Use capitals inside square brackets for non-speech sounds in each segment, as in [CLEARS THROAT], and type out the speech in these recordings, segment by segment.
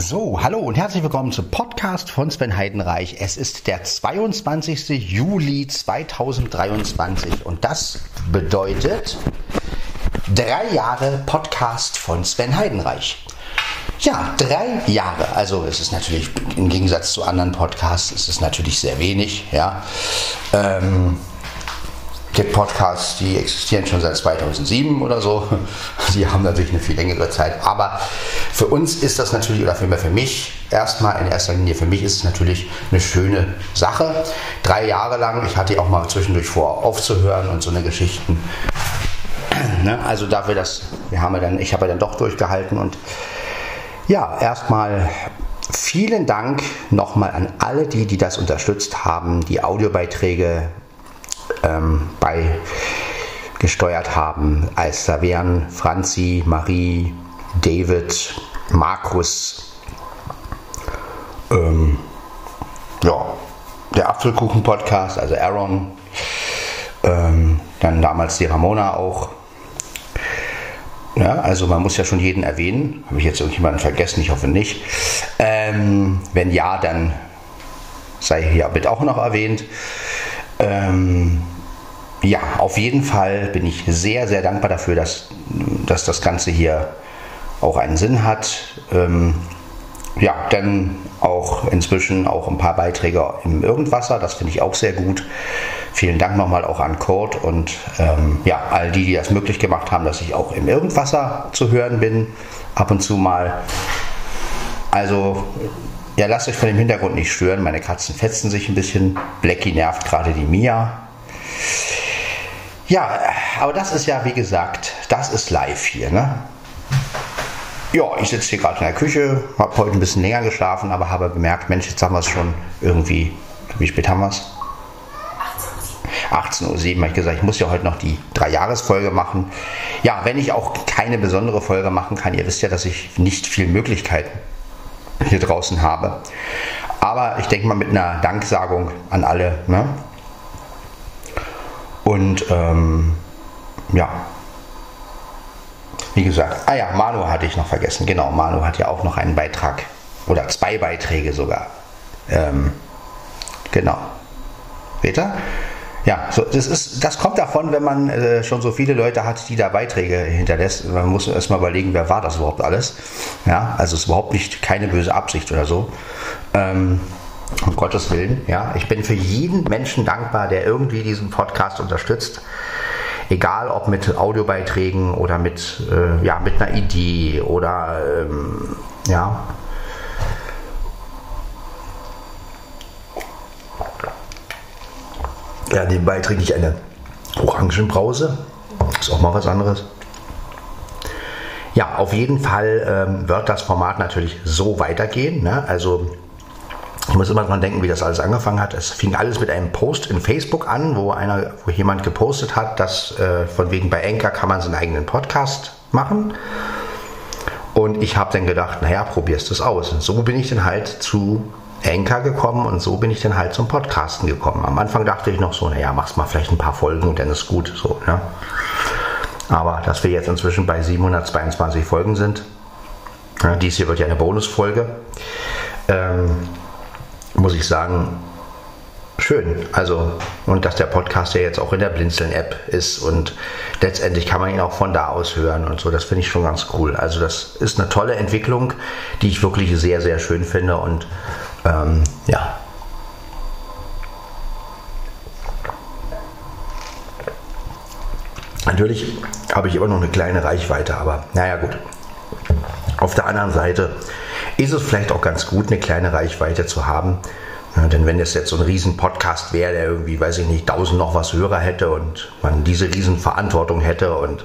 So, hallo und herzlich willkommen zum Podcast von Sven Heidenreich. Es ist der 22. Juli 2023 und das bedeutet drei Jahre Podcast von Sven Heidenreich. Ja, drei Jahre. Also es ist natürlich im Gegensatz zu anderen Podcasts, es ist natürlich sehr wenig. Ja. Ähm, gibt Podcasts, die existieren schon seit 2007 oder so. [LAUGHS] Die haben natürlich eine viel längere Zeit. Aber für uns ist das natürlich, oder für, für mich erstmal in erster Linie, für mich ist es natürlich eine schöne Sache. Drei Jahre lang, ich hatte auch mal zwischendurch vor, aufzuhören und so eine Geschichten. [CLEARS THROAT] Ne? Also dafür, dass wir haben ja dann, ich habe ja dann doch durchgehalten und ja, erstmal vielen Dank nochmal an alle die, die das unterstützt haben, die Audiobeiträge ähm, beigesteuert haben. Als da wären Franzi, Marie, David, Markus, ähm, ja, der Apfelkuchen-Podcast, also Aaron, ähm, dann damals die Ramona auch. Ja, also man muss ja schon jeden erwähnen. Habe ich jetzt irgendjemanden vergessen? Ich hoffe nicht. Ähm, wenn ja, dann sei hier bitte auch noch erwähnt. Ähm, ja, auf jeden Fall bin ich sehr, sehr dankbar dafür, dass, dass das Ganze hier auch einen Sinn hat. Ähm, ja, dann auch inzwischen auch ein paar Beiträge im Irgendwasser, das finde ich auch sehr gut. Vielen Dank nochmal auch an Kurt und ähm, ja, all die, die das möglich gemacht haben, dass ich auch im Irgendwasser zu hören bin, ab und zu mal. Also ja, lasst euch von dem Hintergrund nicht stören. Meine Katzen fetzen sich ein bisschen. Blackie nervt gerade die Mia. Ja, aber das ist ja, wie gesagt, das ist live hier. Ne? Ja, ich sitze hier gerade in der Küche, habe heute ein bisschen länger geschlafen, aber habe bemerkt, Mensch, jetzt haben wir es schon irgendwie. Wie spät haben wir es? 18.07 Uhr habe ich gesagt, ich muss ja heute noch die Drei-Jahres-Folge machen. Ja, wenn ich auch keine besondere Folge machen kann, ihr wisst ja, dass ich nicht viel Möglichkeiten hier draußen habe. Aber ich denke mal mit einer Danksagung an alle. Ne? Und ähm, ja, wie gesagt, ah ja, Manu hatte ich noch vergessen. Genau, Manu hat ja auch noch einen Beitrag oder zwei Beiträge sogar. Ähm, genau. Peter? Ja, so, das, ist, das kommt davon, wenn man äh, schon so viele Leute hat, die da Beiträge hinterlässt. Man muss erstmal überlegen, wer war das überhaupt alles. Ja, also es ist überhaupt nicht keine böse Absicht oder so. Ähm, um Gottes Willen, ja. Ich bin für jeden Menschen dankbar, der irgendwie diesen Podcast unterstützt. Egal ob mit Audiobeiträgen oder mit, äh, ja, mit einer Idee oder ähm, ja, Ja, nebenbei trinke ich eine Orangenbrause. Ist auch mal was anderes. Ja, auf jeden Fall ähm, wird das Format natürlich so weitergehen. Ne? Also ich muss immer dran denken, wie das alles angefangen hat. Es fing alles mit einem Post in Facebook an, wo einer, wo jemand gepostet hat, dass äh, von wegen bei Enker kann man seinen eigenen Podcast machen. Und ich habe dann gedacht, naja, probierst du es aus. Und so bin ich dann halt zu Anchor gekommen und so bin ich dann halt zum Podcasten gekommen. Am Anfang dachte ich noch so, naja, machst mal vielleicht ein paar Folgen und dann ist gut. So, ne? Aber dass wir jetzt inzwischen bei 722 Folgen sind, ja, dies hier wird ja eine Bonusfolge, ähm, muss ich sagen, schön. Also, und dass der Podcast ja jetzt auch in der Blinzeln-App ist und letztendlich kann man ihn auch von da aus hören und so, das finde ich schon ganz cool. Also, das ist eine tolle Entwicklung, die ich wirklich sehr, sehr schön finde und ähm, ja. Natürlich habe ich immer noch eine kleine Reichweite, aber naja gut. Auf der anderen Seite ist es vielleicht auch ganz gut, eine kleine Reichweite zu haben. Ja, denn wenn es jetzt so ein riesen Podcast wäre, der irgendwie, weiß ich nicht, tausend noch was Hörer hätte und man diese riesen Verantwortung hätte und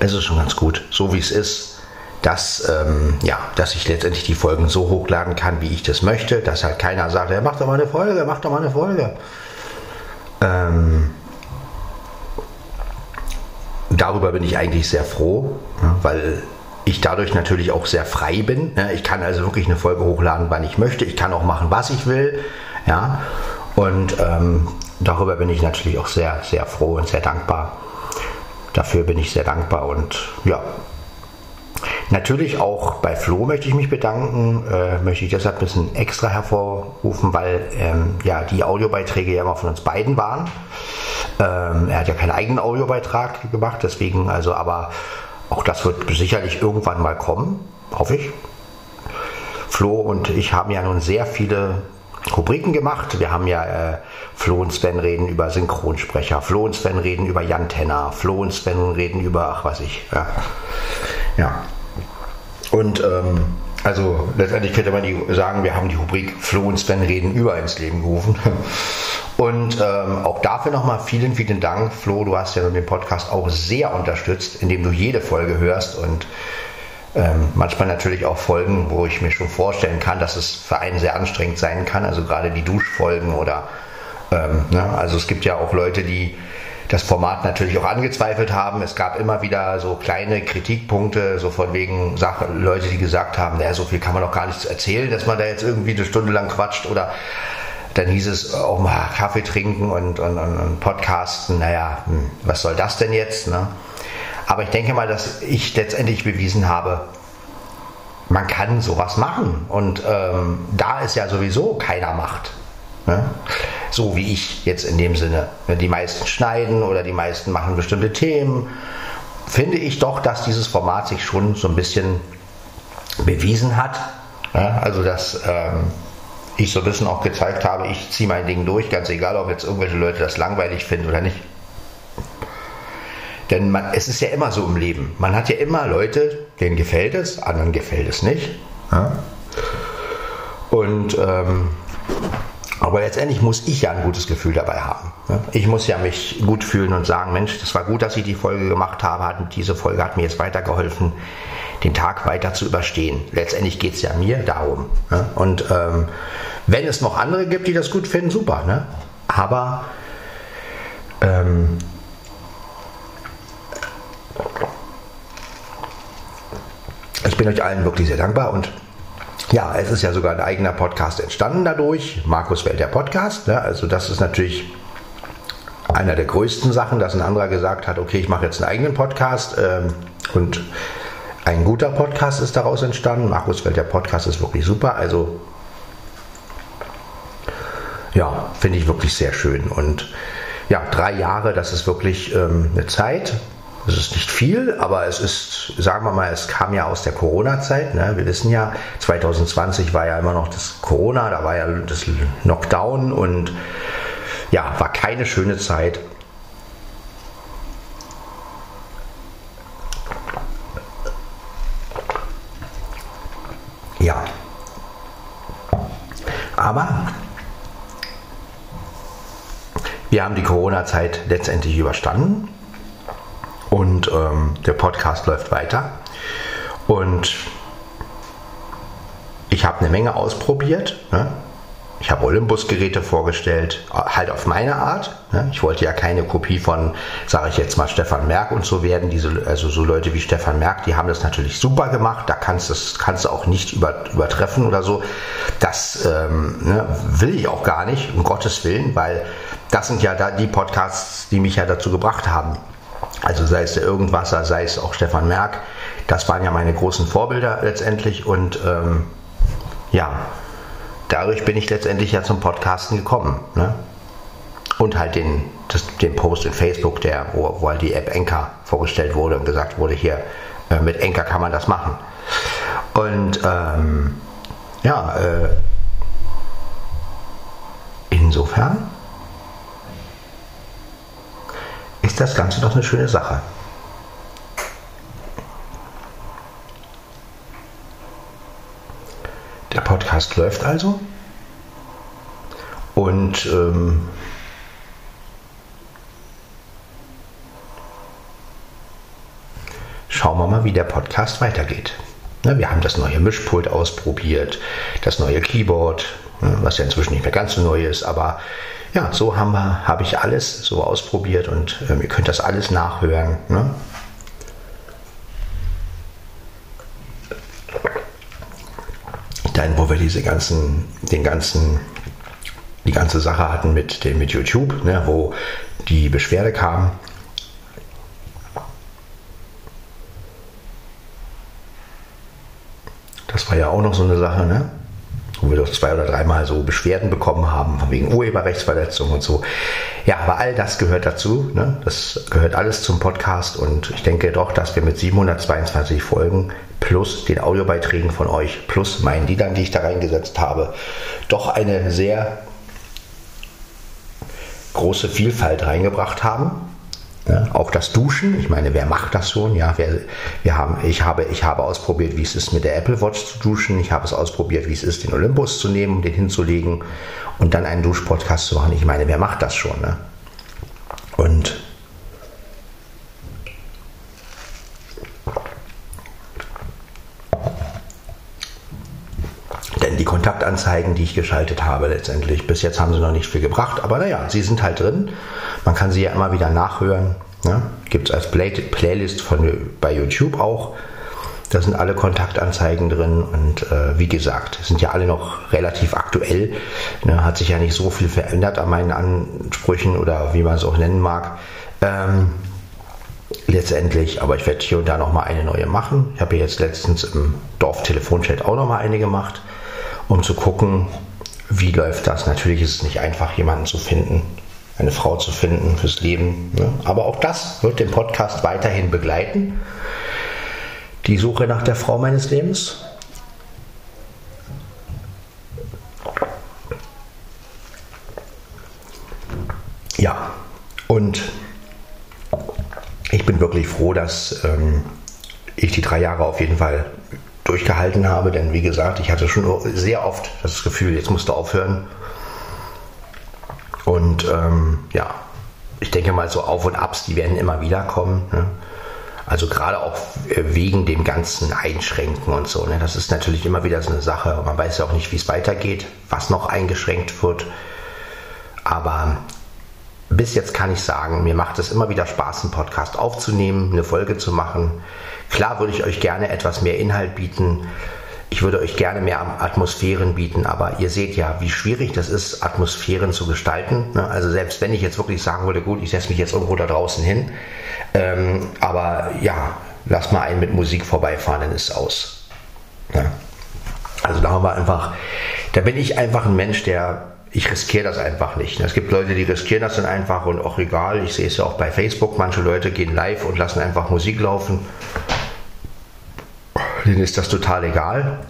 es ist schon ganz gut, so wie es ist dass, ähm, ja, dass ich letztendlich die Folgen so hochladen kann, wie ich das möchte, dass halt keiner sagt, ja, mach doch mal eine Folge, mach doch mal eine Folge. Ähm, darüber bin ich eigentlich sehr froh, ja, weil ich dadurch natürlich auch sehr frei bin. Ja, ich kann also wirklich eine Folge hochladen, wann ich möchte. Ich kann auch machen, was ich will. Ja, und ähm, darüber bin ich natürlich auch sehr, sehr froh und sehr dankbar. Dafür bin ich sehr dankbar und ja, Natürlich auch bei Flo möchte ich mich bedanken, äh, möchte ich deshalb ein bisschen extra hervorrufen, weil ähm, ja die Audiobeiträge ja immer von uns beiden waren. Ähm, er hat ja keinen eigenen Audiobeitrag gemacht, deswegen also, aber auch das wird sicherlich irgendwann mal kommen, hoffe ich. Flo und ich haben ja nun sehr viele Rubriken gemacht. Wir haben ja äh, Flo und Sven reden über Synchronsprecher, Flo und Sven reden über Jan Tenner, Flo und Sven reden über, ach weiß ich, ja. Ja. Und ähm, also letztendlich könnte man die sagen, wir haben die Rubrik Flo und Sven reden über ins Leben gerufen. [LAUGHS] Und ähm, auch dafür nochmal vielen, vielen Dank. Flo, du hast ja den Podcast auch sehr unterstützt, indem du jede Folge hörst und ähm, manchmal natürlich auch Folgen, wo ich mir schon vorstellen kann, dass es für einen sehr anstrengend sein kann. Also gerade die Duschfolgen oder ähm, ne? also es gibt ja auch Leute, die das Format natürlich auch angezweifelt haben. Es gab immer wieder so kleine Kritikpunkte, so von wegen Sache, Leute, die gesagt haben, naja, so viel kann man doch gar nicht erzählen, dass man da jetzt irgendwie eine Stunde lang quatscht oder dann hieß es auch mal Kaffee trinken und, und, und podcasten. Naja, hm, was soll das denn jetzt? Ne? Aber ich denke mal, dass ich letztendlich bewiesen habe, man kann sowas machen. Und ähm, da es ja sowieso keiner macht, ne? So wie ich jetzt in dem Sinne, die meisten schneiden oder die meisten machen bestimmte Themen, finde ich doch, dass dieses Format sich schon so ein bisschen bewiesen hat. Ja? Also dass ähm, ich so ein bisschen auch gezeigt habe, ich ziehe mein Ding durch, ganz egal, ob jetzt irgendwelche Leute das langweilig finden oder nicht. Denn man, es ist ja immer so im Leben. Man hat ja immer Leute, denen gefällt es, anderen gefällt es nicht. Ja? Und ähm, aber letztendlich muss ich ja ein gutes Gefühl dabei haben. Ich muss ja mich gut fühlen und sagen, Mensch, das war gut, dass ich die Folge gemacht habe. Diese Folge hat mir jetzt weitergeholfen, den Tag weiter zu überstehen. Letztendlich geht es ja mir darum. Und ähm, wenn es noch andere gibt, die das gut finden, super. Ne? Aber ähm, ich bin euch allen wirklich sehr dankbar und ja, es ist ja sogar ein eigener Podcast entstanden dadurch. Markus Welt, der Podcast. Ne? Also das ist natürlich einer der größten Sachen, dass ein anderer gesagt hat, okay, ich mache jetzt einen eigenen Podcast ähm, und ein guter Podcast ist daraus entstanden. Markus Welt, der Podcast ist wirklich super. Also ja, finde ich wirklich sehr schön. Und ja, drei Jahre, das ist wirklich ähm, eine Zeit. Es ist nicht viel, aber es ist, sagen wir mal, es kam ja aus der Corona-Zeit. Ne? Wir wissen ja, 2020 war ja immer noch das Corona, da war ja das Knockdown und ja, war keine schöne Zeit. Ja. Aber wir haben die Corona-Zeit letztendlich überstanden. Und ähm, der Podcast läuft weiter. Und ich habe eine Menge ausprobiert. Ne? Ich habe Olympus-Geräte vorgestellt, halt auf meine Art. Ne? Ich wollte ja keine Kopie von, sage ich jetzt mal, Stefan Merck und so werden. Diese, also so Leute wie Stefan Merck, die haben das natürlich super gemacht. Da kannst, das kannst du auch nicht über, übertreffen oder so. Das ähm, ne, will ich auch gar nicht, um Gottes Willen, weil das sind ja da die Podcasts, die mich ja dazu gebracht haben, also sei es der Irgendwasser, sei es auch Stefan Merck, das waren ja meine großen Vorbilder letztendlich und ähm, ja, dadurch bin ich letztendlich ja zum Podcasten gekommen. Ne? Und halt den, das, den Post in Facebook, der, wo, wo halt die App Enka vorgestellt wurde und gesagt wurde, hier äh, mit Enka kann man das machen. Und ähm, ja, äh, insofern ist das Ganze doch eine schöne Sache. Der Podcast läuft also. Und ähm, schauen wir mal, wie der Podcast weitergeht. Ne, wir haben das neue Mischpult ausprobiert, das neue Keyboard, ne, was ja inzwischen nicht mehr ganz so neu ist, aber ja, so wir, habe ich alles so ausprobiert und ähm, ihr könnt das alles nachhören. Ne? Dann, wo wir diese ganzen, den ganzen, die ganze Sache hatten mit, dem, mit YouTube, ne, wo die Beschwerde kam, Das war ja auch noch so eine Sache, ne? wo wir doch zwei oder dreimal so Beschwerden bekommen haben, wegen Urheberrechtsverletzung und so. Ja, aber all das gehört dazu. Ne? Das gehört alles zum Podcast und ich denke doch, dass wir mit 722 Folgen plus den Audiobeiträgen von euch plus meinen Liedern, die ich da reingesetzt habe, doch eine sehr große Vielfalt reingebracht haben. Ja, auch das Duschen, ich meine, wer macht das schon? Ja, wer, wir haben, ich, habe, ich habe ausprobiert, wie es ist, mit der Apple Watch zu duschen. Ich habe es ausprobiert, wie es ist, den Olympus zu nehmen, den hinzulegen und dann einen Duschpodcast zu machen. Ich meine, wer macht das schon? Ne? Und denn die ich geschaltet habe letztendlich, bis jetzt haben sie noch nicht viel gebracht, aber naja, sie sind halt drin. Man kann sie ja immer wieder nachhören. Ne? Gibt es als Play Playlist von, bei YouTube auch. Da sind alle Kontaktanzeigen drin und äh, wie gesagt, sind ja alle noch relativ aktuell. Ne? Hat sich ja nicht so viel verändert an meinen Ansprüchen oder wie man es auch nennen mag. Ähm, letztendlich, aber ich werde hier und da noch mal eine neue machen. Ich habe jetzt letztens im Dorf Telefonchat auch noch mal eine gemacht, um zu gucken, wie läuft das. Natürlich ist es nicht einfach, jemanden zu finden, eine Frau zu finden fürs Leben. Ne? Aber auch das wird den Podcast weiterhin begleiten. Die Suche nach der Frau meines Lebens. Ja, und ich bin wirklich froh, dass ähm, ich die drei Jahre auf jeden Fall durchgehalten habe, denn wie gesagt, ich hatte schon sehr oft das Gefühl, jetzt musst du aufhören. Und ähm, ja, ich denke mal, so Auf und Abs, die werden immer wieder kommen. Ne? Also gerade auch wegen dem ganzen Einschränken und so. Ne? Das ist natürlich immer wieder so eine Sache. Man weiß ja auch nicht, wie es weitergeht, was noch eingeschränkt wird. Aber bis jetzt kann ich sagen, mir macht es immer wieder Spaß, einen Podcast aufzunehmen, eine Folge zu machen. Klar würde ich euch gerne etwas mehr Inhalt bieten. Ich würde euch gerne mehr Atmosphären bieten, aber ihr seht ja, wie schwierig das ist, Atmosphären zu gestalten. Ne? Also selbst wenn ich jetzt wirklich sagen würde, gut, ich setze mich jetzt irgendwo da draußen hin, ähm, aber ja, lass mal einen mit Musik vorbeifahren, dann ist es aus. Ja. Also da haben wir einfach, da bin ich einfach ein Mensch, der ich riskiere das einfach nicht. Es gibt Leute, die riskieren das dann einfach und auch egal. Ich sehe es ja auch bei Facebook. Manche Leute gehen live und lassen einfach Musik laufen denen ist das total egal.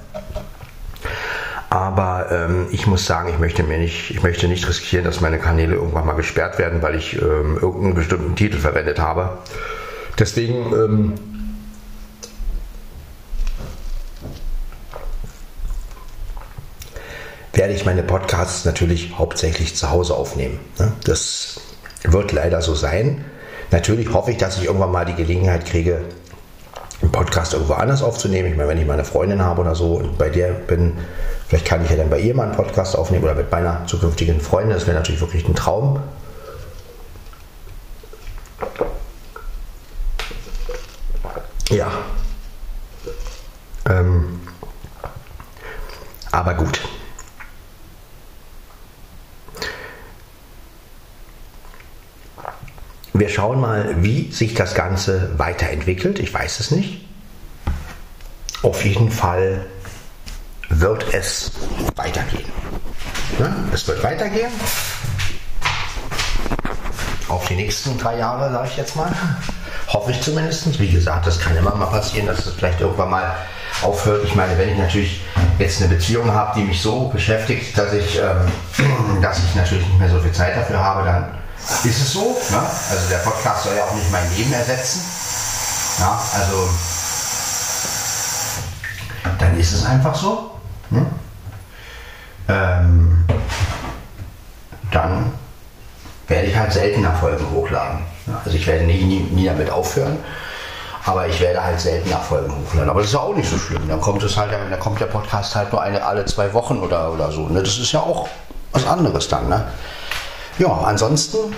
Aber ähm, ich muss sagen, ich möchte mir nicht, ich möchte nicht riskieren, dass meine Kanäle irgendwann mal gesperrt werden, weil ich ähm, irgendeinen bestimmten Titel verwendet habe. Deswegen ähm, werde ich meine Podcasts natürlich hauptsächlich zu Hause aufnehmen. Ne? Das wird leider so sein. Natürlich hoffe ich, dass ich irgendwann mal die Gelegenheit kriege, einen Podcast irgendwo anders aufzunehmen. Ich meine, wenn ich meine Freundin habe oder so und bei der bin, vielleicht kann ich ja dann bei ihr mal einen Podcast aufnehmen oder mit meiner zukünftigen Freundin. Das wäre natürlich wirklich ein Traum. Ja. Ähm, aber gut. Wir schauen mal, wie sich das Ganze weiterentwickelt. Ich weiß es nicht. Auf jeden Fall wird es weitergehen. Ja, es wird weitergehen. Auf die nächsten drei Jahre, sage ich jetzt mal. Hoffe ich zumindest. Wie gesagt, das kann immer mal passieren, dass es vielleicht irgendwann mal aufhört. Ich meine, wenn ich natürlich jetzt eine Beziehung habe, die mich so beschäftigt, dass ich, ähm, [CLEARS THROAT] dass ich natürlich nicht mehr so viel Zeit dafür habe, dann ist es so. Ne? Also der Podcast soll ja auch nicht mein Leben ersetzen. Ja, also dann ist es einfach so. Ne? Ähm, dann werde ich halt seltener Folgen hochladen. Also ich werde nie, nie, nie, damit aufhören, aber ich werde halt seltener Folgen hochladen. Aber das ist ja auch nicht so schlimm. Dann kommt es halt, dann kommt der Podcast halt nur eine alle zwei Wochen oder, oder so. Ne? Das ist ja auch was anderes dann. Ne? Ja, ansonsten,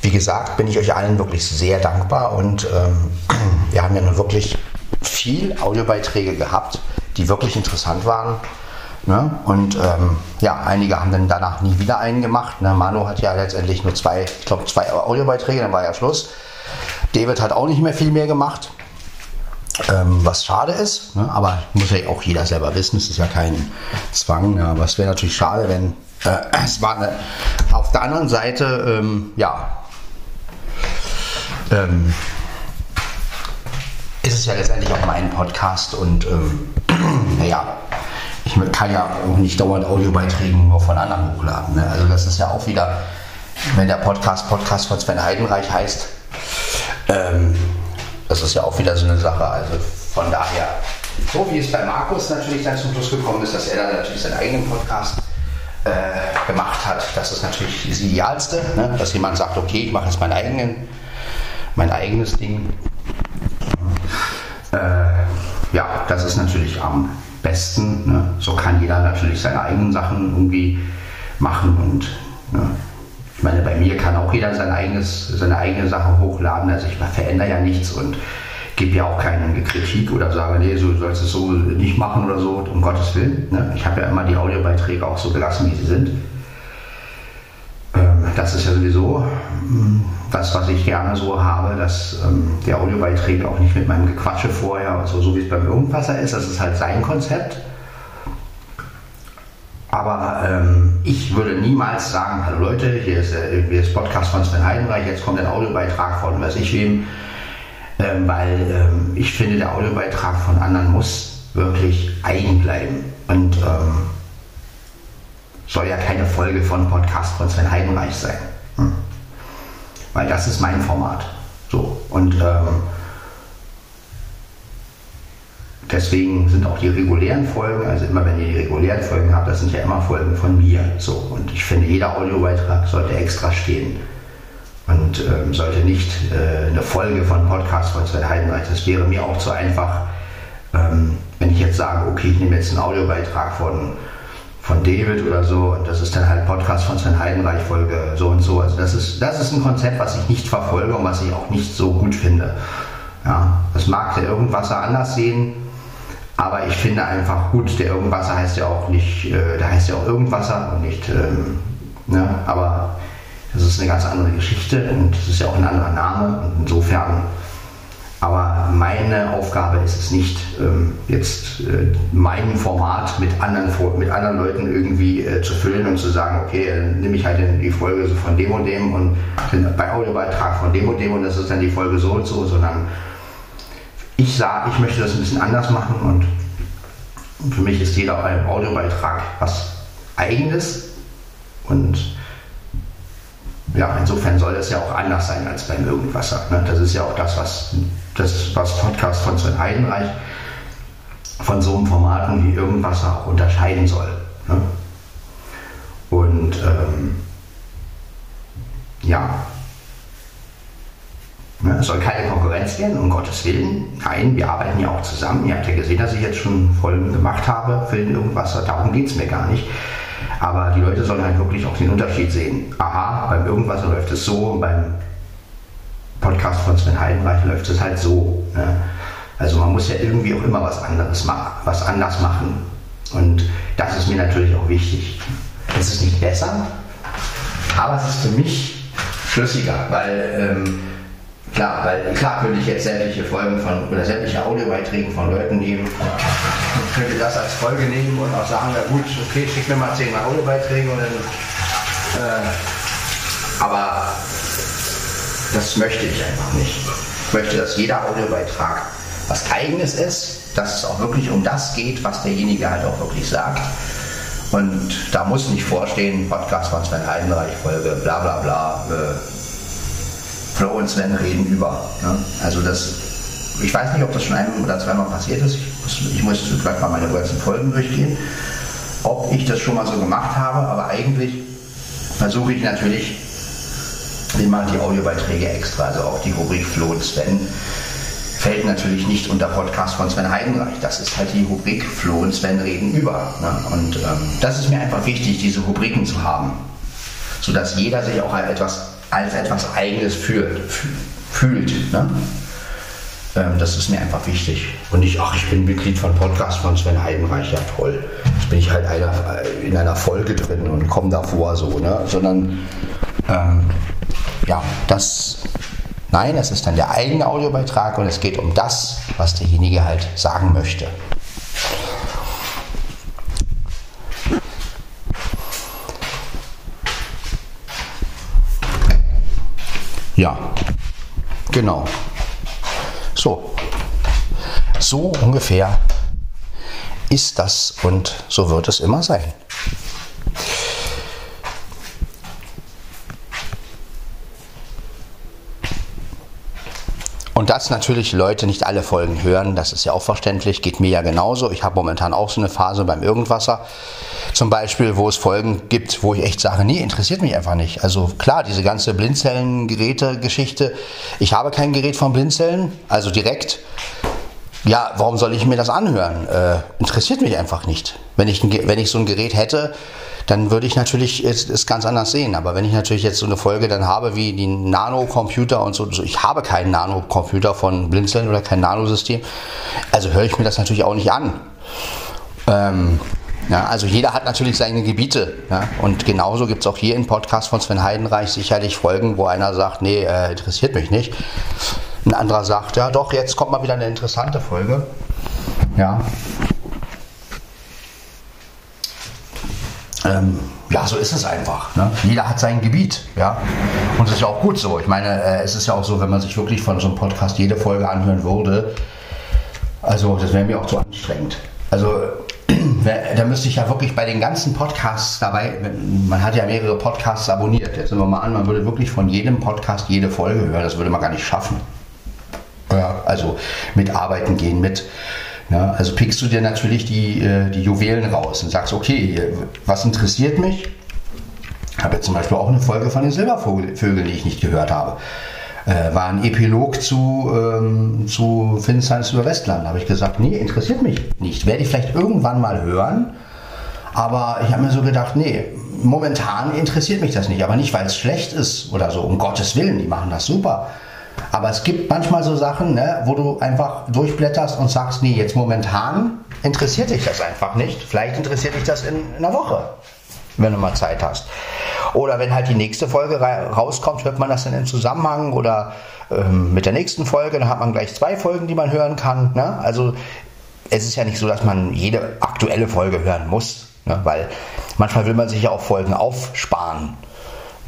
wie gesagt, bin ich euch allen wirklich sehr dankbar und ähm, [CLEARS THROAT] wir haben ja nun wirklich viel Audiobeiträge gehabt, die wirklich interessant waren. Ne? Und ähm, ja, einige haben dann danach nie wieder einen gemacht. Ne? Manu hat ja letztendlich nur zwei, ich glaube zwei Audiobeiträge, dann war ja Schluss. David hat auch nicht mehr viel mehr gemacht. Ähm, was schade ist, ne? aber muss ja auch jeder selber wissen, es ist ja kein Zwang, ja, aber es wäre natürlich schade, wenn äh, [CLEARS THROAT] es war eine, auf der anderen Seite, ähm, ja, ähm, ist es ja letztendlich auch mein Podcast und ähm, [CLEARS THROAT] naja, ich kann ja auch nicht dauernd Audiobeiträge nur von anderen hochladen. Ne? Also das ist ja auch wieder, wenn der Podcast Podcast von Sven Heidenreich heißt, ähm, das ist ja auch wieder so eine Sache. Also von daher, so wie es bei Markus natürlich dann zum Schluss gekommen ist, dass er dann natürlich seinen eigenen Podcast äh, gemacht hat, das ist natürlich das Idealste, ne? dass jemand sagt, okay, ich mache jetzt meinen eigenen, mein eigenes Ding. Äh, ja, das ist natürlich am besten. Ne? So kann jeder natürlich seine eigenen Sachen irgendwie machen und ne? Ich meine, bei mir kann auch jeder sein eigenes, seine eigene Sache hochladen. Also ich verändere ja nichts und gebe ja auch keine Kritik oder sage, nee, so sollst du es so nicht machen oder so, um Gottes Willen. Ne? Ich habe ja immer die Audiobeiträge auch so gelassen, wie sie sind. Ähm, das ist ja sowieso hm, das, was ich gerne so habe, dass ähm, die Audiobeiträge auch nicht mit meinem Gequatsche vorher, also so wie es beim Irgendwasser ist, das ist halt sein Konzept. Aber ähm, ich würde niemals sagen, hallo Leute, hier ist, äh, hier ist Podcast von Sven Heidenreich, jetzt kommt ein Audiobeitrag von weiß ich wem. Ähm, weil ähm, ich finde, der Audiobeitrag von anderen muss wirklich eigen bleiben. Und ähm, soll ja keine Folge von Podcast von Sven Heidenreich sein. Hm. Weil das ist mein Format. So. Und ähm, deswegen sind auch die regulären Folgen, also immer wenn ihr die regulären Folgen habt, das sind ja immer Folgen von mir. So. Und ich finde, jeder Audiobeitrag sollte extra stehen. Und ähm, sollte nicht äh, eine Folge von Podcast von Sven Heidenreich, das wäre mir auch zu einfach, ähm, wenn ich jetzt sage, okay, ich nehme jetzt einen Audiobeitrag von, von David oder so und das ist dann halt Podcast von Sven Heidenreich, Folge so und so. Also das ist, das ist ein Konzept, was ich nicht verfolge und was ich auch nicht so gut finde. Ja, das mag der Irgendwasser anders sehen, aber ich finde einfach gut, der Irgendwasser heißt ja auch nicht, äh, der heißt ja auch Irgendwasser und nicht, ähm, ne, aber das ist eine ganz andere Geschichte und es ist ja auch ein anderer Name und insofern. Aber meine Aufgabe ist es nicht, ähm, jetzt äh, mein Format mit anderen, mit anderen Leuten irgendwie äh, zu füllen und zu sagen, okay, dann nehme ich halt die Folge so von dem und dem und bei Audiobeitrag von dem und dem und das ist dann die Folge so und so, sondern ich sage, ich möchte das ein bisschen anders machen und für mich ist jeder Audiobeitrag was Eigenes und ja, insofern soll das ja auch anders sein als beim Irgendwasser. Ne? Das ist ja auch das, was das was Podcast von Sven Heidenreich von so einem Format wie Irgendwasser auch unterscheiden soll. Ne? Und ähm, ja, es soll keine Konkurrenz werden, um Gottes Willen. Nein, wir arbeiten ja auch zusammen. Ihr habt ja gesehen, dass ich jetzt schon Folgen gemacht habe für den Irgendwasser. Darum geht es mir gar nicht. Aber die Leute sollen halt wirklich auch den Unterschied sehen. Aha, beim Irgendwas läuft es so und beim Podcast von Sven Heidenreich läuft es halt so. Ne? Also man muss ja irgendwie auch immer was anderes machen, was anders machen. Und das ist mir natürlich auch wichtig. Es ist nicht besser, aber es ist für mich schlüssiger, weil ähm, Klar, weil klar könnte ich jetzt sämtliche Folgen von oder sämtliche Audiobeiträge von Leuten nehmen und könnte das als Folge nehmen und auch sagen, na gut, okay, schick mir mal zehnmal Audiobeiträge und dann. Äh, aber das möchte ich einfach nicht. Ich möchte, dass jeder Audiobeitrag was eigenes ist, dass es auch wirklich um das geht, was derjenige halt auch wirklich sagt. Und da muss nicht vorstehen, Podcast von Sven Heidenreich, Folge, bla bla bla. Äh, Flo und Sven reden über. Ne? Also das, ich weiß nicht, ob das schon ein oder zweimal passiert ist. Ich muss, ich muss vielleicht mal meine ganzen Folgen durchgehen, ob ich das schon mal so gemacht habe, aber eigentlich versuche ich natürlich immer die Audiobeiträge extra, also auch die Rubrik Flo und Sven fällt natürlich nicht unter Podcast von Sven Heidenreich. Das ist halt die Rubrik Flo und Sven reden über. Ne? Und ähm, das ist mir einfach wichtig, diese Rubriken zu haben, sodass jeder sich auch etwas als etwas Eigenes fühlt. fühlt ne? ähm, das ist mir einfach wichtig. Und ich, ach, ich bin Mitglied von Podcast von Sven Heidenreich, ja toll. Jetzt bin ich halt einer, äh, in einer Folge drin und komme davor so, ne? Sondern ähm, ja, das Nein, es ist dann der eigene Audiobeitrag und es geht um das, was derjenige halt sagen möchte. Ja, genau. So, so ungefähr ist das und so wird es immer sein. Und dass natürlich Leute nicht alle Folgen hören, das ist ja auch verständlich, geht mir ja genauso. Ich habe momentan auch so eine Phase beim Irgendwasser, zum Beispiel, wo es Folgen gibt, wo ich echt sage, nee, interessiert mich einfach nicht. Also klar, diese ganze Blindzellen-Geräte-Geschichte, ich habe kein Gerät von Blindzellen, also direkt. Ja, warum soll ich mir das anhören? Äh, interessiert mich einfach nicht. Wenn ich, wenn ich so ein Gerät hätte, dann würde ich natürlich es, ganz anders sehen. Aber wenn ich natürlich jetzt so eine Folge dann habe wie die Nano-Computer und so, ich habe keinen Nano-Computer von Blinzeln oder kein Nanosystem, also höre ich mir das natürlich auch nicht an. Ähm, ja, also jeder hat natürlich seine Gebiete. Ja, und genauso gibt es auch hier im Podcast von Sven Heidenreich sicherlich Folgen, wo einer sagt, nee, äh, interessiert mich nicht. Ein anderer sagt, ja doch, jetzt kommt mal wieder eine interessante Folge. Ja, ähm, ja, so ist es einfach. Ne? Jeder hat sein Gebiet, ja. Und das ist ja auch gut so. Ich meine, äh, es ist ja auch so, wenn man sich wirklich von so einem Podcast jede Folge anhören würde, also das wäre mir auch zu anstrengend. Also da müsste ich ja wirklich bei den ganzen Podcasts dabei, man hat ja mehrere Podcasts abonniert. Jetzt nehmen wir mal an, man würde wirklich von jedem Podcast jede Folge hören, das würde man gar nicht schaffen. Ja, also mit Arbeiten gehen, mit ja, also pickst du dir natürlich die, äh, die Juwelen raus und sagst, okay, was interessiert mich? Ich habe jetzt zum Beispiel auch eine Folge von den Silbervögeln, die ich nicht gehört habe. Äh, war ein Epilog zu, ähm, zu Finsteins über Westland. Habe ich gesagt, nee, interessiert mich nicht. Werde ich vielleicht irgendwann mal hören. Aber ich habe mir so gedacht, nee, momentan interessiert mich das nicht. Aber nicht, weil es schlecht ist oder so. Um Gottes Willen, die machen das super. Aber es gibt manchmal so Sachen, ne, wo du einfach durchblätterst und sagst, nee, jetzt momentan interessiert dich das einfach nicht. Vielleicht interessiert dich das in, in einer Woche, wenn du mal Zeit hast. Oder wenn halt die nächste Folge rauskommt, hört man das dann im Zusammenhang oder ähm, mit der nächsten Folge, dann hat man gleich zwei Folgen, die man hören kann. Ne? Also es ist ja nicht so, dass man jede aktuelle Folge hören muss, ne? weil manchmal will man sich ja auch Folgen aufsparen.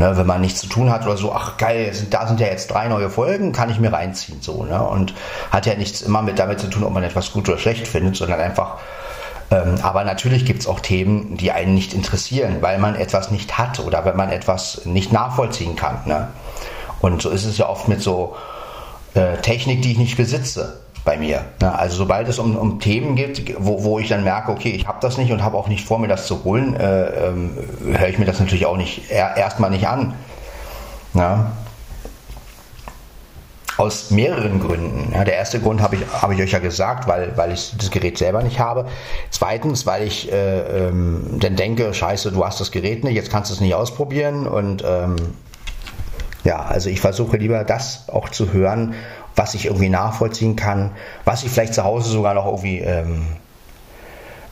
Ne, wenn man nichts zu tun hat oder so, ach geil, sind, da sind ja jetzt drei neue Folgen, kann ich mir reinziehen. So, ne? Und hat ja nichts immer mit damit zu tun, ob man etwas gut oder schlecht findet, sondern einfach. Ähm, aber natürlich gibt es auch Themen, die einen nicht interessieren, weil man etwas nicht hat oder wenn man etwas nicht nachvollziehen kann. Ne? Und so ist es ja oft mit so äh, Technik, die ich nicht besitze bei mir. Ne? Also sobald es um, um Themen geht, wo, wo ich dann merke, okay, ich habe das nicht und habe auch nicht vor, mir das zu holen, äh, ähm, höre ich mir das natürlich auch nicht er, erstmal nicht an. Ja? Aus mehreren Gründen. Ja, der erste Grund habe ich, hab ich euch ja gesagt, weil, weil ich das Gerät selber nicht habe. Zweitens, weil ich äh, ähm, dann denke, scheiße, du hast das Gerät nicht, jetzt kannst du es nicht ausprobieren. Und ähm, ja, also ich versuche lieber das auch zu hören, was ich irgendwie nachvollziehen kann, was ich vielleicht zu Hause sogar noch irgendwie ähm,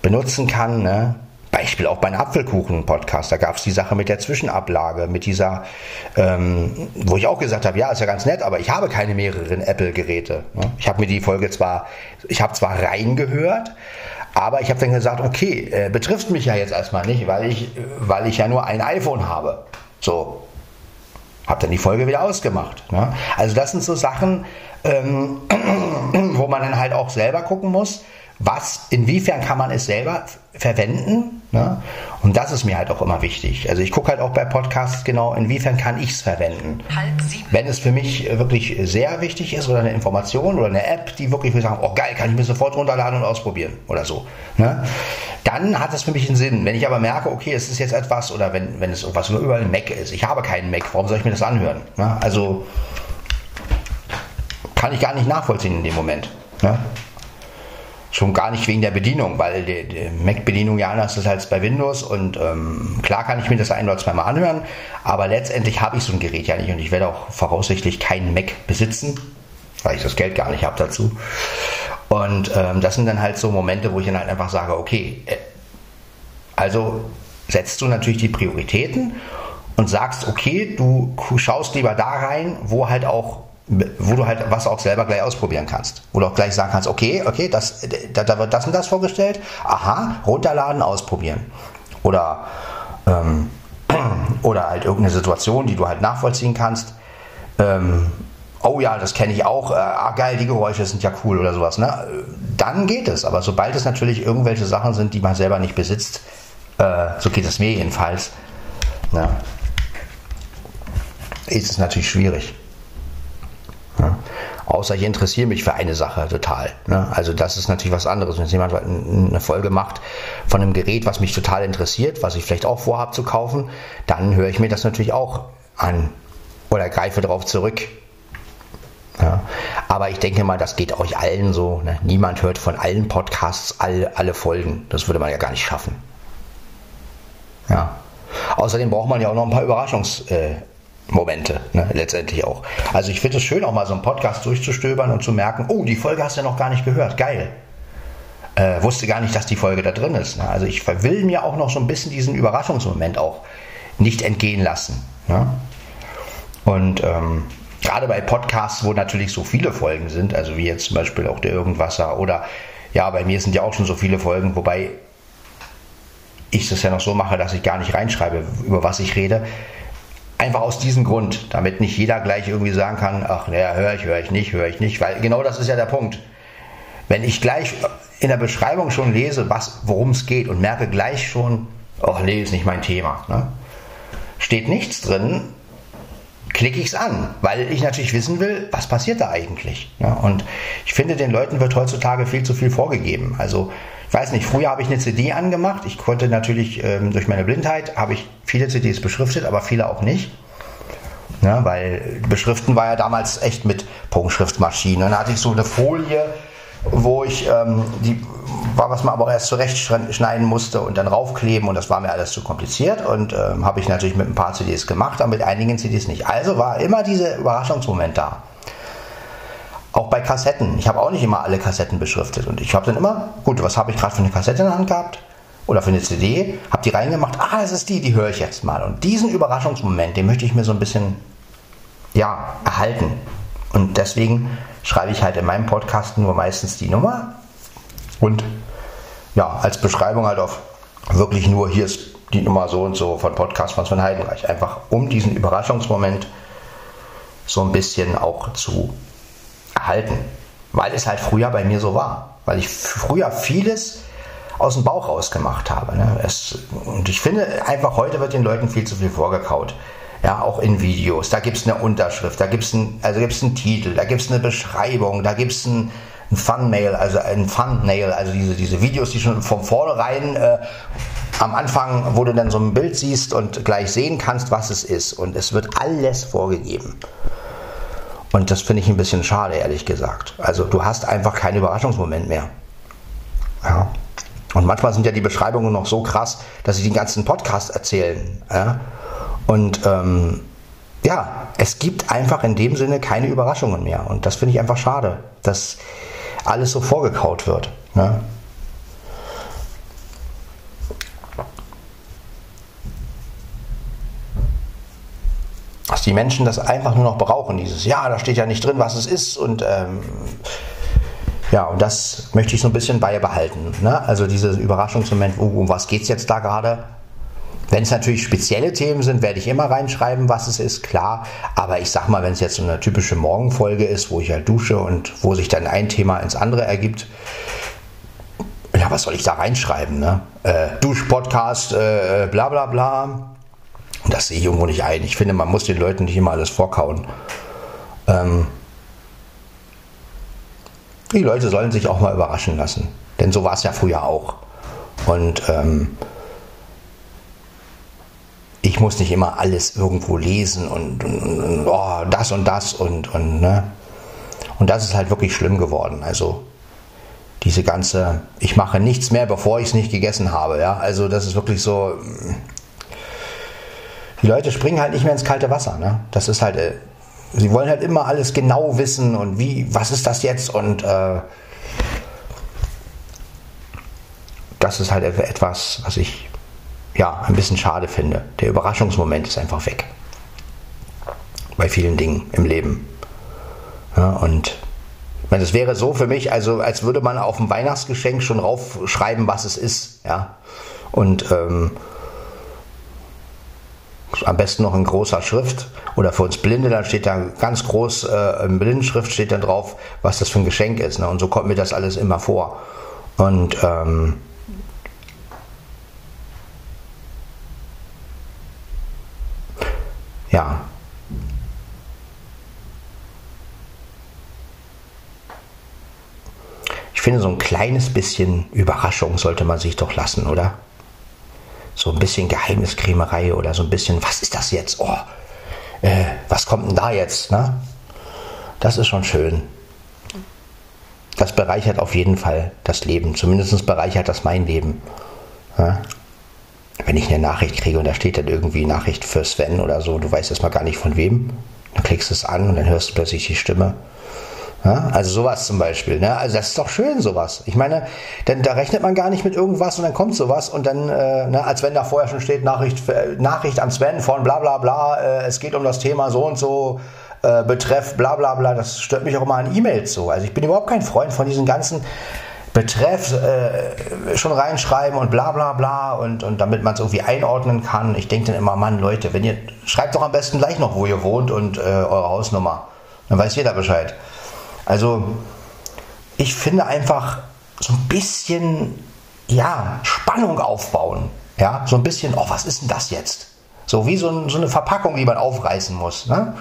benutzen kann. Ne? Beispiel auch bei einem Apfelkuchen-Podcast, da gab es die Sache mit der Zwischenablage, mit dieser, ähm, wo ich auch gesagt habe, ja, ist ja ganz nett, aber ich habe keine mehreren Apple-Geräte. Ne? Ich habe mir die Folge zwar, ich habe zwar reingehört, aber ich habe dann gesagt, okay, äh, betrifft mich ja jetzt erstmal nicht, weil ich, weil ich ja nur ein iPhone habe. So, habe dann die Folge wieder ausgemacht. Ne? Also das sind so Sachen, ähm, [CLEARS THROAT] wo man dann halt auch selber gucken muss, was, inwiefern kann man es selber verwenden. Ne? Und das ist mir halt auch immer wichtig. Also ich gucke halt auch bei Podcasts genau, inwiefern kann ich es verwenden. Wenn es für mich wirklich sehr wichtig ist oder eine Information oder eine App, die wirklich will sagen, oh geil, kann ich mir sofort runterladen und ausprobieren oder so. Ne? Dann hat es für mich einen Sinn. Wenn ich aber merke, okay, es ist jetzt etwas oder wenn, wenn es irgendwas nur über einen Mac ist, ich habe keinen Mac, warum soll ich mir das anhören? Ne? Also kann ich gar nicht nachvollziehen in dem Moment. Schon gar nicht wegen der Bedienung, weil die, die Mac-Bedienung ja anders ist als bei Windows und ähm, klar kann ich mir das ein oder zweimal anhören, aber letztendlich habe ich so ein Gerät ja nicht und ich werde auch voraussichtlich keinen Mac besitzen, weil ich das Geld gar nicht habe dazu. Und ähm, das sind dann halt so Momente, wo ich dann halt einfach sage, okay, äh, also setzt du natürlich die Prioritäten und sagst, okay, du schaust lieber da rein, wo halt auch wo du halt was auch selber gleich ausprobieren kannst. Wo du auch gleich sagen kannst, okay, okay, das, da, da wird das und das vorgestellt. Aha, runterladen, ausprobieren. Oder, ähm, [CLEARS THROAT] oder halt irgendeine Situation, die du halt nachvollziehen kannst. Ähm, oh ja, das kenne ich auch. Äh, ah, geil, die Geräusche sind ja cool oder sowas. Ne? Dann geht es. Aber sobald es natürlich irgendwelche Sachen sind, die man selber nicht besitzt, äh, so geht es mir jedenfalls, ne? ist es natürlich schwierig. Ja. Außer ich interessiere mich für eine Sache total. Ne? Also das ist natürlich was anderes. Wenn jemand eine Folge macht von einem Gerät, was mich total interessiert, was ich vielleicht auch vorhabe zu kaufen, dann höre ich mir das natürlich auch an oder greife darauf zurück. Ja. Aber ich denke mal, das geht euch allen so. Ne? Niemand hört von allen Podcasts alle, alle Folgen. Das würde man ja gar nicht schaffen. Ja. Außerdem braucht man ja auch noch ein paar Überraschungs- äh, Momente, ne, letztendlich auch. Also ich finde es schön, auch mal so einen Podcast durchzustöbern und zu merken, oh, die Folge hast du ja noch gar nicht gehört, geil. Äh, wusste gar nicht, dass die Folge da drin ist. Ne? Also ich will mir auch noch so ein bisschen diesen Überraschungsmoment auch nicht entgehen lassen. Ne? Und ähm, gerade bei Podcasts, wo natürlich so viele Folgen sind, also wie jetzt zum Beispiel auch der Irgendwasser oder ja, bei mir sind ja auch schon so viele Folgen, wobei ich das ja noch so mache, dass ich gar nicht reinschreibe, über was ich rede Einfach aus diesem Grund, damit nicht jeder gleich irgendwie sagen kann, ach naja, höre ich, höre ich nicht, höre ich nicht, weil genau das ist ja der Punkt. Wenn ich gleich in der Beschreibung schon lese, worum es geht und merke gleich schon, ach nee, ist nicht mein Thema, ne? steht nichts drin, klicke ich es an, weil ich natürlich wissen will, was passiert da eigentlich. Ja? Und ich finde, den Leuten wird heutzutage viel zu viel vorgegeben. Also ich weiß nicht, früher habe ich eine CD angemacht. Ich konnte natürlich ähm, durch meine Blindheit, habe ich viele CDs beschriftet, aber viele auch nicht. Ja, weil Beschriften war ja damals echt mit Punktschriftmaschinen. Dann hatte ich so eine Folie, wo ich ähm, die war, was man aber erst zurechtschneiden musste und dann raufkleben und das war mir alles zu kompliziert und ähm, habe ich natürlich mit ein paar CDs gemacht, aber mit einigen CDs nicht. Also war immer dieser Überraschungsmoment da. Auch bei Kassetten. Ich habe auch nicht immer alle Kassetten beschriftet. Und ich habe dann immer, gut, was habe ich gerade für eine Kassette in der Hand gehabt? Oder für eine CD? Habe die reingemacht. Ah, das ist die, die höre ich jetzt mal. Und diesen Überraschungsmoment, den möchte ich mir so ein bisschen, ja, erhalten. Und deswegen schreibe ich halt in meinem Podcast nur meistens die Nummer. Und ja, als Beschreibung halt auf wirklich nur, hier ist die Nummer so und so von Podcast von Heidenreich. Einfach um diesen Überraschungsmoment so ein bisschen auch zu erhalten. Weil es halt früher bei mir so war. Weil ich früher vieles aus dem Bauch raus gemacht habe. Ne? Es, und ich finde einfach, heute wird den Leuten viel zu viel vorgekaut. Ja, auch in Videos. Da gibt es eine Unterschrift, da gibt es ein, also einen Titel, da gibt es eine Beschreibung, da gibt es ein, ein Thumbnail, also ein Thumbnail, also diese, diese Videos, die schon von vornherein äh, am Anfang, wo du dann so ein Bild siehst und gleich sehen kannst, was es ist. Und es wird alles vorgegeben. Und das finde ich ein bisschen schade, ehrlich gesagt. Also du hast einfach keinen Überraschungsmoment mehr. Ja. Und manchmal sind ja die Beschreibungen noch so krass, dass sie den ganzen Podcast erzählen. Ja. Und ähm, ja, es gibt einfach in dem Sinne keine Überraschungen mehr. Und das finde ich einfach schade, dass alles so vorgekaut wird. Ne? dass die Menschen das einfach nur noch brauchen, dieses, ja, da steht ja nicht drin, was es ist und ähm, ja, und das möchte ich so ein bisschen beibehalten. Ne? Also dieses Überraschungsmoment, um, um was geht es jetzt da gerade? Wenn es natürlich spezielle Themen sind, werde ich immer reinschreiben, was es ist, klar. Aber ich sag mal, wenn es jetzt so eine typische Morgenfolge ist, wo ich halt dusche und wo sich dann ein Thema ins andere ergibt, ja, was soll ich da reinschreiben? Ne? Äh, Duschpodcast, äh, bla bla bla. Das sehe ich irgendwo nicht ein. Ich finde, man muss den Leuten nicht immer alles vorkauen. Ähm, die Leute sollen sich auch mal überraschen lassen. Denn so war es ja früher auch. Und ähm, ich muss nicht immer alles irgendwo lesen und, und, und oh, das und das und, und, ne? Und das ist halt wirklich schlimm geworden. Also diese ganze, ich mache nichts mehr, bevor ich es nicht gegessen habe. Ja? Also das ist wirklich so, die Leute springen halt nicht mehr ins kalte Wasser. Ne? Das ist halt, äh, sie wollen halt immer alles genau wissen und wie, was ist das jetzt und äh, das ist halt etwas, was ich ja ein bisschen schade finde. Der Überraschungsmoment ist einfach weg. Bei vielen Dingen im Leben. Ja, und wenn es wäre so für mich, also als würde man auf dem Weihnachtsgeschenk schon raufschreiben, was es ist. Ja? Und ähm, am besten noch in großer Schrift oder für uns Blinde, dann steht da ganz groß äh, in Blindenschrift steht dann drauf, was das für ein Geschenk ist. Ne? Und so kommt mir das alles immer vor. Und ähm, ja. Ich finde, so ein kleines bisschen Überraschung sollte man sich doch lassen, oder? so ein bisschen Geheimniskrämerei oder so ein bisschen, was ist das jetzt? Oh, äh, was kommt denn da jetzt? Ne? Das ist schon schön. Das bereichert auf jeden Fall das Leben. Zumindest bereichert das mein Leben. Ja? Wenn ich eine Nachricht kriege und da steht dann irgendwie Nachricht für Sven oder so, du weißt erstmal gar nicht von wem, dann klickst du es an und dann hörst du plötzlich die Stimme. Ja, also sowas zum Beispiel. Ne? Also das ist doch schön, sowas. Ich meine, denn da rechnet man gar nicht mit irgendwas und dann kommt sowas und dann, äh, ne, als wenn da vorher schon steht, Nachricht, Nachricht an Sven von bla bla bla, äh, es geht um das Thema so und so, äh, betreff bla bla bla, das stört mich auch immer an E-Mails so. Also ich bin überhaupt kein Freund von diesen ganzen Betreff äh, schon reinschreiben und bla bla bla und, und damit man es irgendwie einordnen kann. Ich denke dann immer, Mann, Leute, wenn ihr, schreibt doch am besten gleich noch, wo ihr wohnt und äh, eure Hausnummer. Dann weiß jeder Bescheid. Also ich finde einfach so ein bisschen ja, Spannung aufbauen. Ja, so ein bisschen, oh, was ist denn das jetzt? So wie so, ein, so eine Verpackung, die man aufreißen muss. Ne?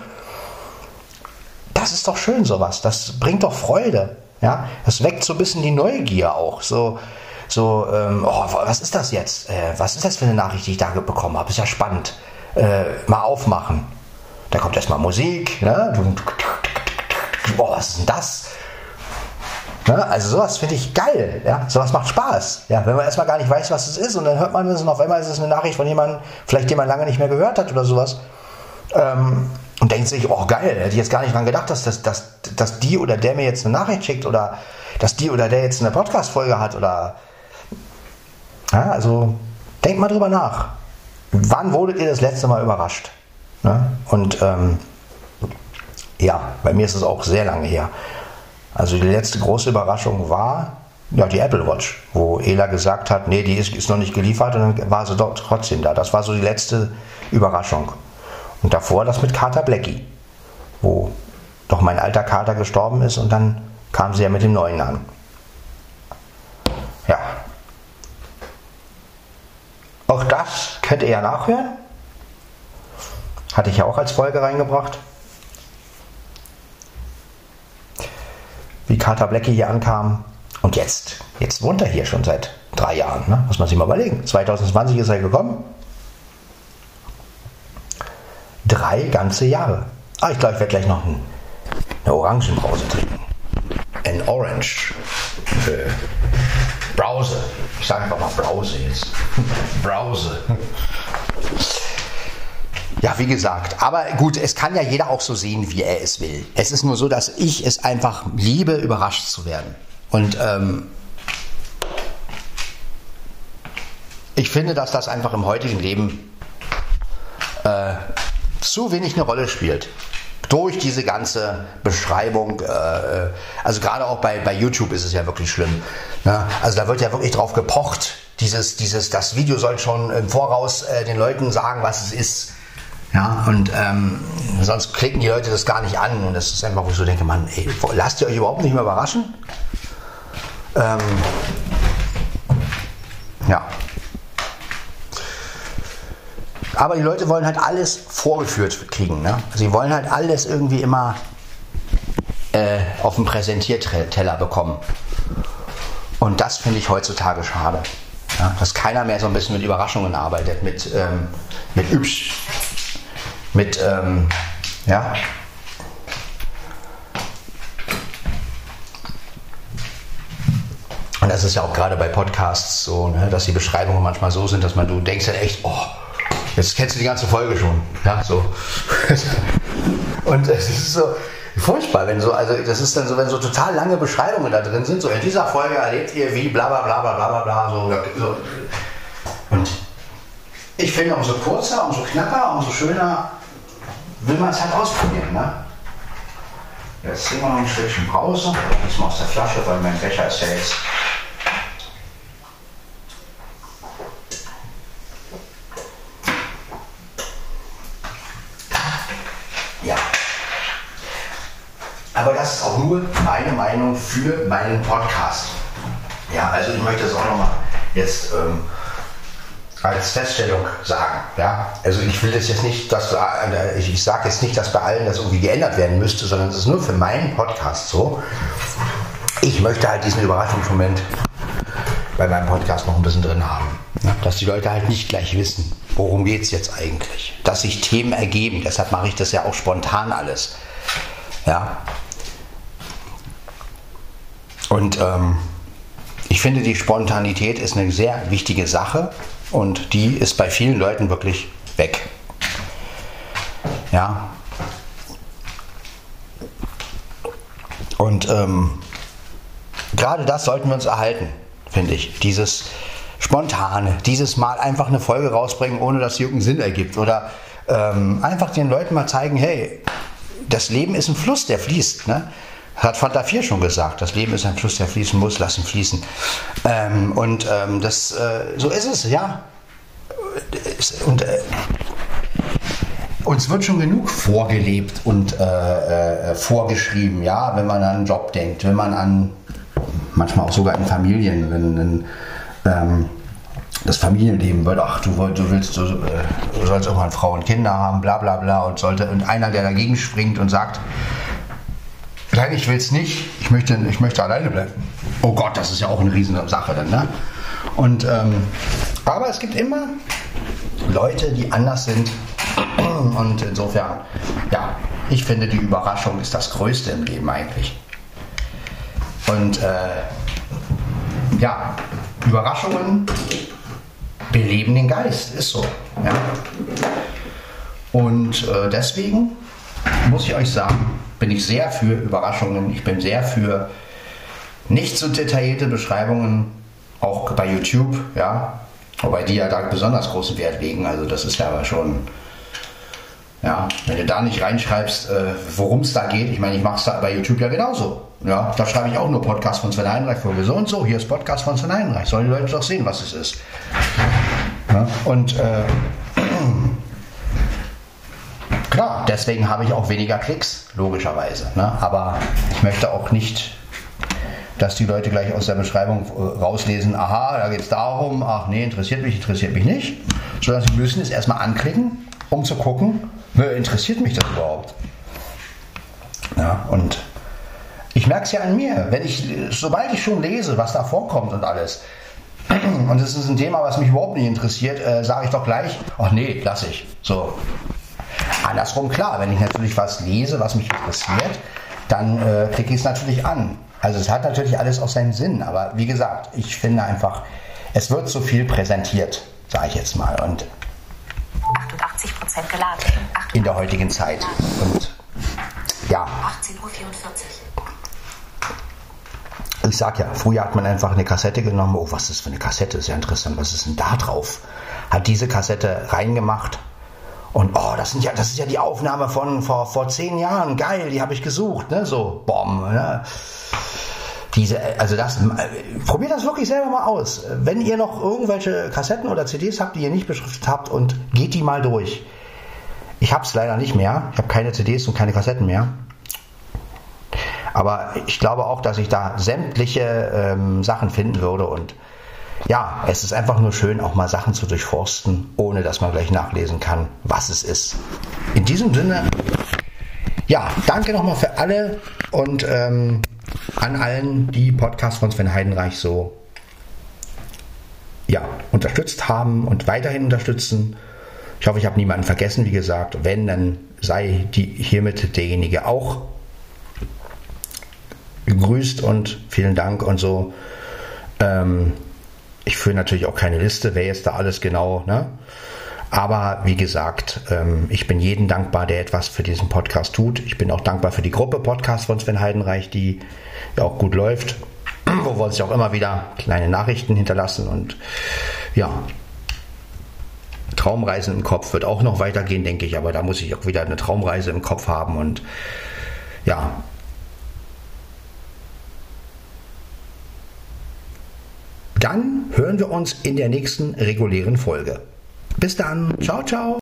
Das ist doch schön, sowas. Das bringt doch Freude. Ja, das weckt so ein bisschen die Neugier auch. So, so, ähm, oh, was ist das jetzt? Äh, was ist das für eine Nachricht, die ich da bekommen habe? Ist ja spannend. Äh, mal aufmachen. Da kommt erstmal Musik. Ne? boah, was ist denn das? Ne? Also sowas finde ich geil, ja, sowas macht Spaß, ja, wenn man erstmal gar nicht weiß, was es ist und dann hört man es und auf einmal ist es eine Nachricht von jemandem, vielleicht den man lange nicht mehr gehört hat oder sowas ähm, und denkt sich, oh geil, hätte ich jetzt gar nicht dran gedacht, dass, dass, dass, dass die oder der mir jetzt eine Nachricht schickt oder dass die oder der jetzt eine Podcast-Folge hat oder ja, also denkt mal drüber nach. Wann wurdet ihr das letzte Mal überrascht? Ne? Und ähm, ja, bei mir ist es auch sehr lange her. Also die letzte große Überraschung war ja, die Apple Watch, wo Ela gesagt hat, nee, die ist, ist noch nicht geliefert und dann war sie dort trotzdem da. Das war so die letzte Überraschung. Und davor das mit Carter Blackie, wo doch mein alter Kater gestorben ist und dann kam sie ja mit dem neuen an. Ja. Auch das könnt ihr ja nachhören. Hatte ich ja auch als Folge reingebracht. wie Carter Blackie hier ankam. Und jetzt, jetzt wohnt er hier schon seit drei Jahren. Ne? Muss man sich mal überlegen. 2020 ist er gekommen. Drei ganze Jahre. Ah, ich glaube, ich werde gleich noch ein, eine Orangenbrause trinken. Ein Orange. Äh, Brause. Ich sage einfach mal Brause jetzt. [LAUGHS] Brause. Ja, wie gesagt, aber gut, es kann ja jeder auch so sehen, wie er es will. Es ist nur so, dass ich es einfach liebe, überrascht zu werden. Und ähm, ich finde, dass das einfach im heutigen Leben äh, zu wenig eine Rolle spielt. Durch diese ganze Beschreibung, äh, also gerade auch bei, bei YouTube ist es ja wirklich schlimm. Ne? Also da wird ja wirklich drauf gepocht, dieses, dieses, das Video soll schon im Voraus äh, den Leuten sagen, was es ist. Ja, und ähm, sonst klicken die Leute das gar nicht an. Und das ist einfach, wo ich so denke, Mann, ey, lasst ihr euch überhaupt nicht mehr überraschen? Ähm, ja. Aber die Leute wollen halt alles vorgeführt kriegen. Ne? Sie wollen halt alles irgendwie immer äh, auf dem Präsentierteller bekommen. Und das finde ich heutzutage schade. Ja? Dass keiner mehr so ein bisschen mit Überraschungen arbeitet, mit, ähm, mit Übsch mit, ähm, ja, Und das ist ja auch gerade bei Podcasts so, ne, dass die Beschreibungen manchmal so sind, dass man du denkst dann echt, oh, jetzt kennst du die ganze Folge schon. Ja, so. [LAUGHS] Und es ist so furchtbar, wenn so, also das ist dann so, wenn so total lange Beschreibungen da drin sind, so in dieser Folge erlebt ihr wie bla bla bla bla bla bla so, so. Und ich finde, umso kurzer, umso knapper, umso schöner will man es halt ausprobieren. Ne? Jetzt trinken wir noch ein Stückchen Brause. Das mal aus der Flasche, weil mein Becher ist ja jetzt. Das ist auch nur meine Meinung für meinen Podcast. Ja, also ich möchte das auch nochmal jetzt ähm, als Feststellung sagen. Ja? Also ich will das jetzt nicht, dass äh, ich, ich sage jetzt nicht, dass bei allen das irgendwie geändert werden müsste, sondern es ist nur für meinen Podcast so. Ich möchte halt diesen Überraschungsmoment bei meinem Podcast noch ein bisschen drin haben. Ja? Dass die Leute halt nicht gleich wissen, worum geht es jetzt eigentlich. Dass sich Themen ergeben, deshalb mache ich das ja auch spontan alles. Ja. Und ähm, ich finde, die Spontanität ist eine sehr wichtige Sache und die ist bei vielen Leuten wirklich weg. Ja. Und ähm, gerade das sollten wir uns erhalten, finde ich. Dieses Spontane, dieses Mal einfach eine Folge rausbringen, ohne dass irgendeinen Sinn ergibt. Oder ähm, einfach den Leuten mal zeigen, hey, das Leben ist ein Fluss, der fließt. Ne? Hat Fanta 4 schon gesagt, das Leben ist ein Fluss, der fließen muss, lassen fließen. Ähm, und ähm, das, äh, so ist es, ja. Und äh, uns wird schon genug vorgelebt und äh, äh, vorgeschrieben, ja, wenn man an einen Job denkt, wenn man an, manchmal auch sogar in Familien, wenn ähm, das Familienleben wird, ach, du, du willst, du, äh, du sollst irgendwann Frau und Kinder haben, bla bla bla, und sollte, und einer, der dagegen springt und sagt, Nein, ich will es nicht. Ich möchte, ich möchte alleine bleiben. Oh Gott, das ist ja auch eine riesen Sache dann. Ne? Und, ähm, aber es gibt immer Leute, die anders sind. [CLEARS THROAT] Und insofern, ja, ich finde, die Überraschung ist das Größte im Leben eigentlich. Und äh, ja, Überraschungen beleben den Geist, ist so. Ja. Und äh, deswegen muss ich euch sagen, bin ich sehr für Überraschungen. Ich bin sehr für nicht so detaillierte Beschreibungen, auch bei YouTube, ja. Wobei die ja da besonders großen Wert legen. Also das ist ja aber schon, ja, wenn du da nicht reinschreibst, äh, worum es da geht. Ich meine, ich mache es da bei YouTube ja genauso. Ja, da schreibe ich auch nur Podcast von Sven Heinreich vor. So und so, hier ist Podcast von Sven Heinreich. Sollen die Leute doch sehen, was es ist. Ja, und äh, Klar, deswegen habe ich auch weniger Klicks, logischerweise. Ne? Aber ich möchte auch nicht, dass die Leute gleich aus der Beschreibung äh, rauslesen, aha, da geht es darum, ach nee, interessiert mich, interessiert mich nicht. Sondern sie müssen es erstmal anklicken, um zu gucken, interessiert mich das überhaupt. Ja, und ich merke es ja an mir, wenn ich, sobald ich schon lese, was da vorkommt und alles, [CLEARS THROAT] und es ist ein Thema, was mich überhaupt nicht interessiert, äh, sage ich doch gleich, ach nee, lass ich. So, Andersrum klar, wenn ich natürlich was lese, was mich interessiert, dann äh, klicke ich es natürlich an. Also es hat natürlich alles auch seinen Sinn, aber wie gesagt, ich finde einfach, es wird so viel präsentiert, sage ich jetzt mal. Und 88 Prozent geladen. In der heutigen Zeit. Und ja. 18.44 Uhr. Ich sag ja, früher hat man einfach eine Kassette genommen. Oh, was ist das für eine Kassette? Ist ja interessant. Was ist denn da drauf? Hat diese Kassette reingemacht und oh, das sind ja, das ist ja die Aufnahme von vor, vor zehn Jahren. Geil, die habe ich gesucht, ne? So, bom, ne? Diese, also das, probiert das wirklich selber mal aus. Wenn ihr noch irgendwelche Kassetten oder CDs habt, die ihr nicht beschriftet habt und geht die mal durch. Ich habe es leider nicht mehr. Ich habe keine CDs und keine Kassetten mehr. Aber ich glaube auch, dass ich da sämtliche ähm, Sachen finden würde und ja, es ist einfach nur schön, auch mal Sachen zu durchforsten, ohne dass man gleich nachlesen kann, was es ist. In diesem Sinne, ja, danke nochmal für alle und ähm, an allen, die Podcast von Sven Heidenreich so ja, unterstützt haben und weiterhin unterstützen. Ich hoffe, ich habe niemanden vergessen, wie gesagt. Wenn, dann sei die, hiermit derjenige auch gegrüßt und vielen Dank und so. Ähm, ich führe natürlich auch keine Liste, wer jetzt da alles genau, ne? Aber wie gesagt, ähm, ich bin jedem dankbar, der etwas für diesen Podcast tut. Ich bin auch dankbar für die Gruppe Podcast von Sven Heidenreich, die ja auch gut läuft, [CLEARS THROAT] wo wir uns auch immer wieder kleine Nachrichten hinterlassen und ja, Traumreisen im Kopf wird auch noch weitergehen, denke ich, aber da muss ich auch wieder eine Traumreise im Kopf haben und ja, dann hören wir uns in der nächsten regulären Folge. Bis dann. Ciao, ciao.